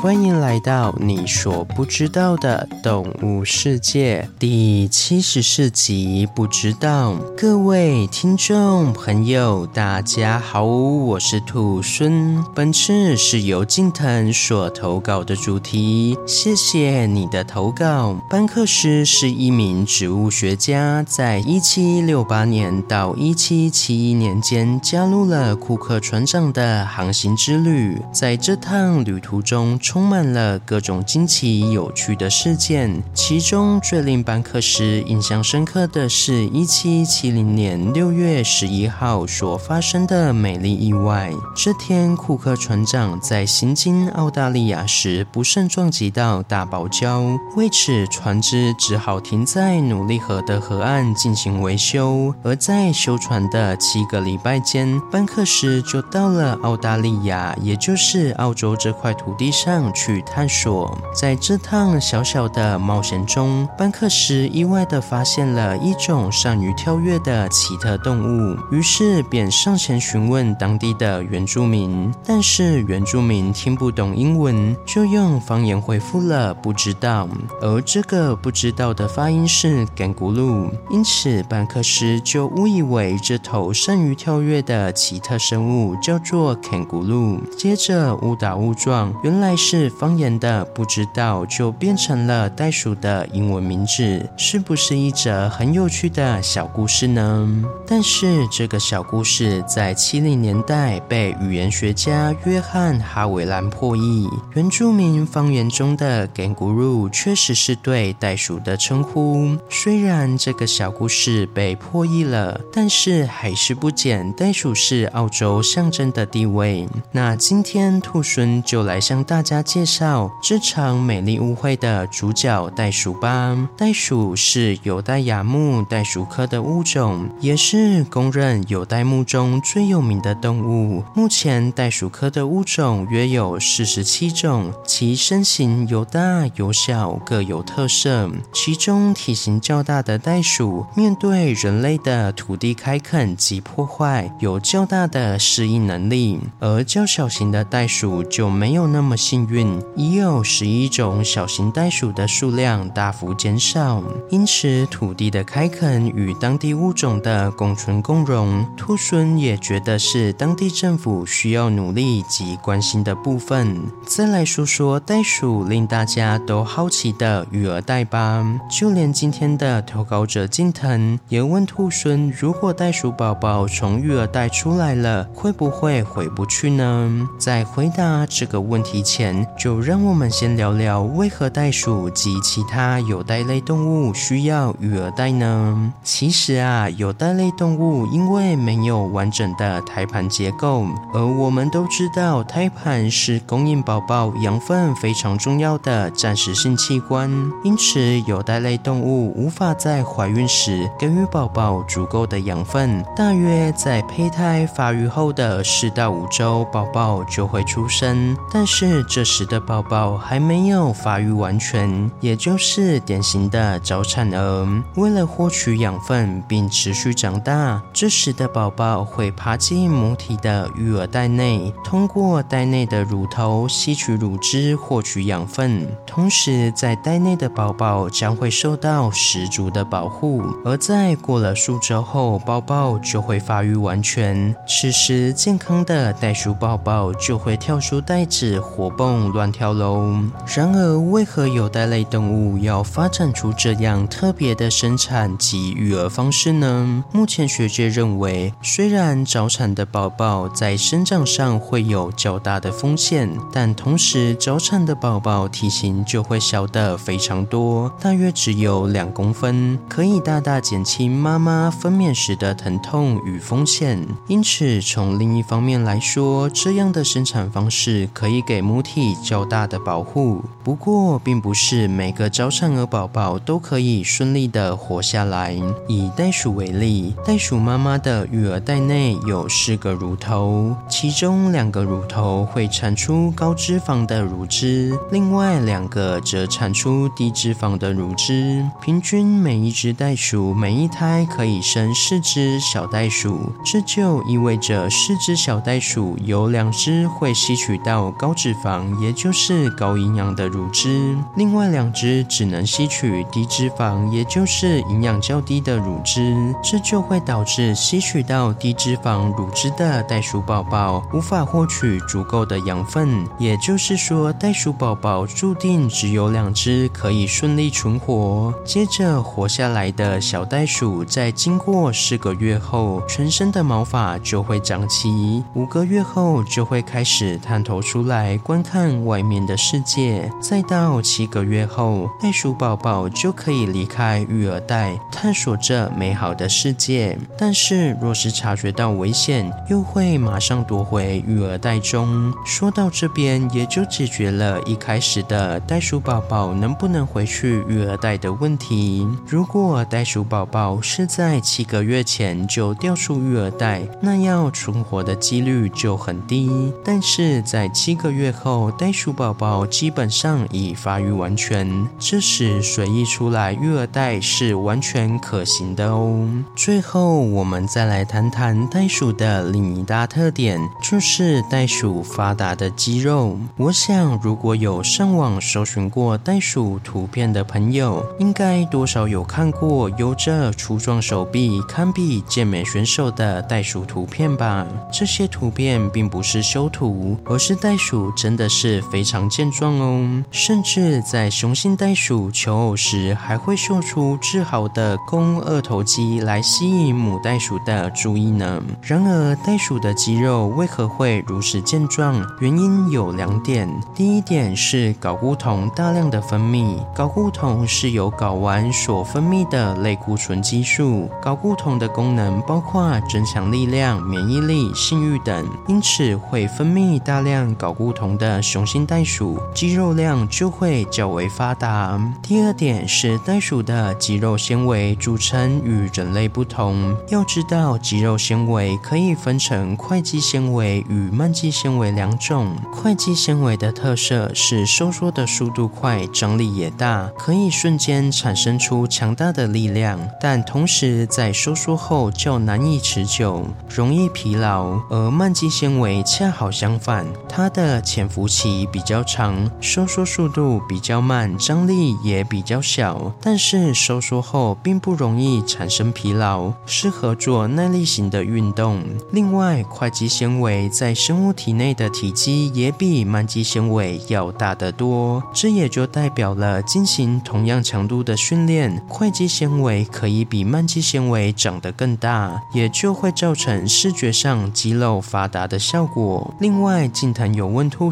欢迎来到你所不知道的动物世界第七十四集。不知道，各位听众朋友，大家好，我是兔孙。本次是由近藤所投稿的主题，谢谢你的投稿。班克斯是一名植物学家，在一七六八年到一七七一年间，加入了库克船长的航行之旅。在这趟旅途中，充满了各种惊奇有趣的事件，其中最令班克斯印象深刻的是一七七零年六月十一号所发生的美丽意外。这天，库克船长在行经澳大利亚时不慎撞击到大堡礁，为此船只只好停在努力河的河岸进行维修。而在修船的七个礼拜间，班克斯就到了澳大利亚，也就是澳洲这块土地上。去探索，在这趟小小的冒险中，班克斯意外地发现了一种善于跳跃的奇特动物，于是便上前询问当地的原住民。但是原住民听不懂英文，就用方言回复了不知道。而这个不知道的发音是 “kangaroo”，因此班克斯就误以为这头善于跳跃的奇特生物叫做 “kangaroo”，接着误打误撞，原来是。是方言的不知道，就变成了袋鼠的英文名字，是不是一则很有趣的小故事呢？但是这个小故事在七零年代被语言学家约翰哈维兰破译。原住民方言中的 kangaroo 确实是对袋鼠的称呼。虽然这个小故事被破译了，但是还是不减袋鼠是澳洲象征的地位。那今天兔孙就来向大家。介绍这场美丽误会的主角袋鼠吧。袋鼠是有袋亚目袋鼠科的物种，也是公认有袋目中最有名的动物。目前袋鼠科的物种约有四十七种，其身形有大有小，各有特色。其中体型较大的袋鼠，面对人类的土地开垦及破坏，有较大的适应能力；而较小型的袋鼠就没有那么幸运已有十一种小型袋鼠的数量大幅减少，因此土地的开垦与当地物种的共存共荣，兔孙也觉得是当地政府需要努力及关心的部分。再来说说袋鼠令大家都好奇的育儿袋吧，就连今天的投稿者近藤也问兔孙：如果袋鼠宝宝从育儿袋出来了，会不会回不去呢？在回答这个问题前，就让我们先聊聊为何袋鼠及其他有袋类动物需要育儿袋呢？其实啊，有袋类动物因为没有完整的胎盘结构，而我们都知道胎盘是供应宝宝养分非常重要的暂时性器官，因此有袋类动物无法在怀孕时给予宝宝足够的养分。大约在胚胎发育后的四到五周，宝宝就会出生，但是这时的宝宝还没有发育完全，也就是典型的早产儿。为了获取养分并持续长大，这时的宝宝会爬进母体的育儿袋内，通过袋内的乳头吸取乳汁获取养分。同时，在袋内的宝宝将会受到十足的保护。而在过了数周后，宝宝就会发育完全。此时，健康的袋鼠宝宝就会跳出袋子，活蹦乱跳喽！然而，为何有袋类动物要发展出这样特别的生产及育儿方式呢？目前学界认为，虽然早产的宝宝在生长上会有较大的风险，但同时早产的宝宝体型就会小得非常多，大约只有两公分，可以大大减轻妈妈分娩时的疼痛与风险。因此，从另一方面来说，这样的生产方式可以给母体较大的保护，不过并不是每个早产儿宝宝都可以顺利的活下来。以袋鼠为例，袋鼠妈妈的育儿袋内有四个乳头，其中两个乳头会产出高脂肪的乳汁，另外两个则产出低脂肪的乳汁。平均每一只袋鼠每一胎可以生四只小袋鼠，这就意味着四只小袋鼠有两只会吸取到高脂肪。也就是高营养的乳汁，另外两只只能吸取低脂肪，也就是营养较低的乳汁。这就会导致吸取到低脂肪乳汁的袋鼠宝宝无法获取足够的养分，也就是说，袋鼠宝宝注定只有两只可以顺利存活。接着活下来的小袋鼠，在经过四个月后，全身的毛发就会长齐，五个月后就会开始探头出来观看看外面的世界，再到七个月后，袋鼠宝宝就可以离开育儿袋，探索这美好的世界。但是，若是察觉到危险，又会马上夺回育儿袋中。说到这边，也就解决了一开始的袋鼠宝宝能不能回去育儿袋的问题。如果袋鼠宝宝是在七个月前就掉出育儿袋，那要存活的几率就很低。但是在七个月后，袋鼠宝宝基本上已发育完全，这时随意出来育儿袋是完全可行的哦。最后，我们再来谈谈袋鼠的另一大特点，就是袋鼠发达的肌肉。我想，如果有上网搜寻过袋鼠图片的朋友，应该多少有看过有着粗壮手臂、堪比健美选手的袋鼠图片吧？这些图片并不是修图，而是袋鼠真的是是非常健壮哦。甚至在雄性袋鼠求偶时，还会秀出自豪的肱二头肌来吸引母袋鼠的注意呢。然而，袋鼠的肌肉为何会如此健壮？原因有两点。第一点是睾固酮大量的分泌，睾固酮是由睾丸所分泌的类固醇激素。睾固酮的功能包括增强力量、免疫力、性欲等，因此会分泌大量睾固酮的雄性袋鼠，肌肉量就会较为发达。第二点是袋鼠的肌肉纤维组成与人类不同。要知道，肌肉纤维可以分成快肌纤维与慢肌纤维两种。快肌纤维的特色是收缩的速度快，张力也大，可以瞬间产生出强大的力量，但同时在收缩后较难以持久，容易疲劳。而慢肌纤维恰好相反，它的潜伏期比较长，收缩速度比较慢，张力也比较小，但是收缩后并不容易产生疲劳，适合做耐力型的运动。另外，快肌纤维在生物体内的体积也比慢肌纤维要大得多，这也就代表了进行同样强度的训练，快肌纤维可以比慢肌纤维长得更大，也就会造成视觉上肌肉发达的效果。另外，近藤有问兔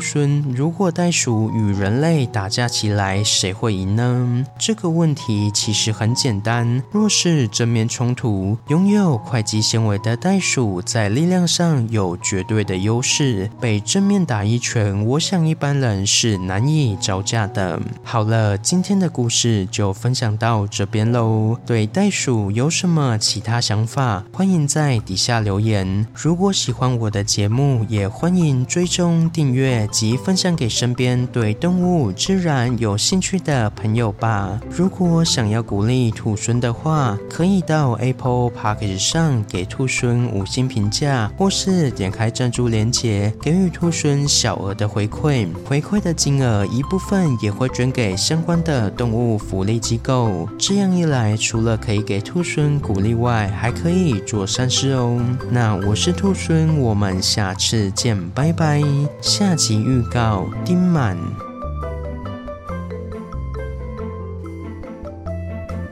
如果袋鼠与人类打架起来，谁会赢呢？这个问题其实很简单，若是正面冲突，拥有块肌纤维的袋鼠在力量上有绝对的优势，被正面打一拳，我想一般人是难以招架的。好了，今天的故事就分享到这边喽。对袋鼠有什么其他想法，欢迎在底下留言。如果喜欢我的节目，也欢迎追踪订阅及分享给身边对动物自然有兴趣的朋友吧。如果想要鼓励兔孙的话，可以到 Apple Podcast 上给兔孙五星评价，或是点开赞助链接，给予兔孙小额的回馈。回馈的金额一部分也会捐给相关的动物福利机构。这样一来，除了可以给兔孙鼓励外，还可以做善事哦。那我是兔孙，我们下次见，拜拜。下集预告：丁满。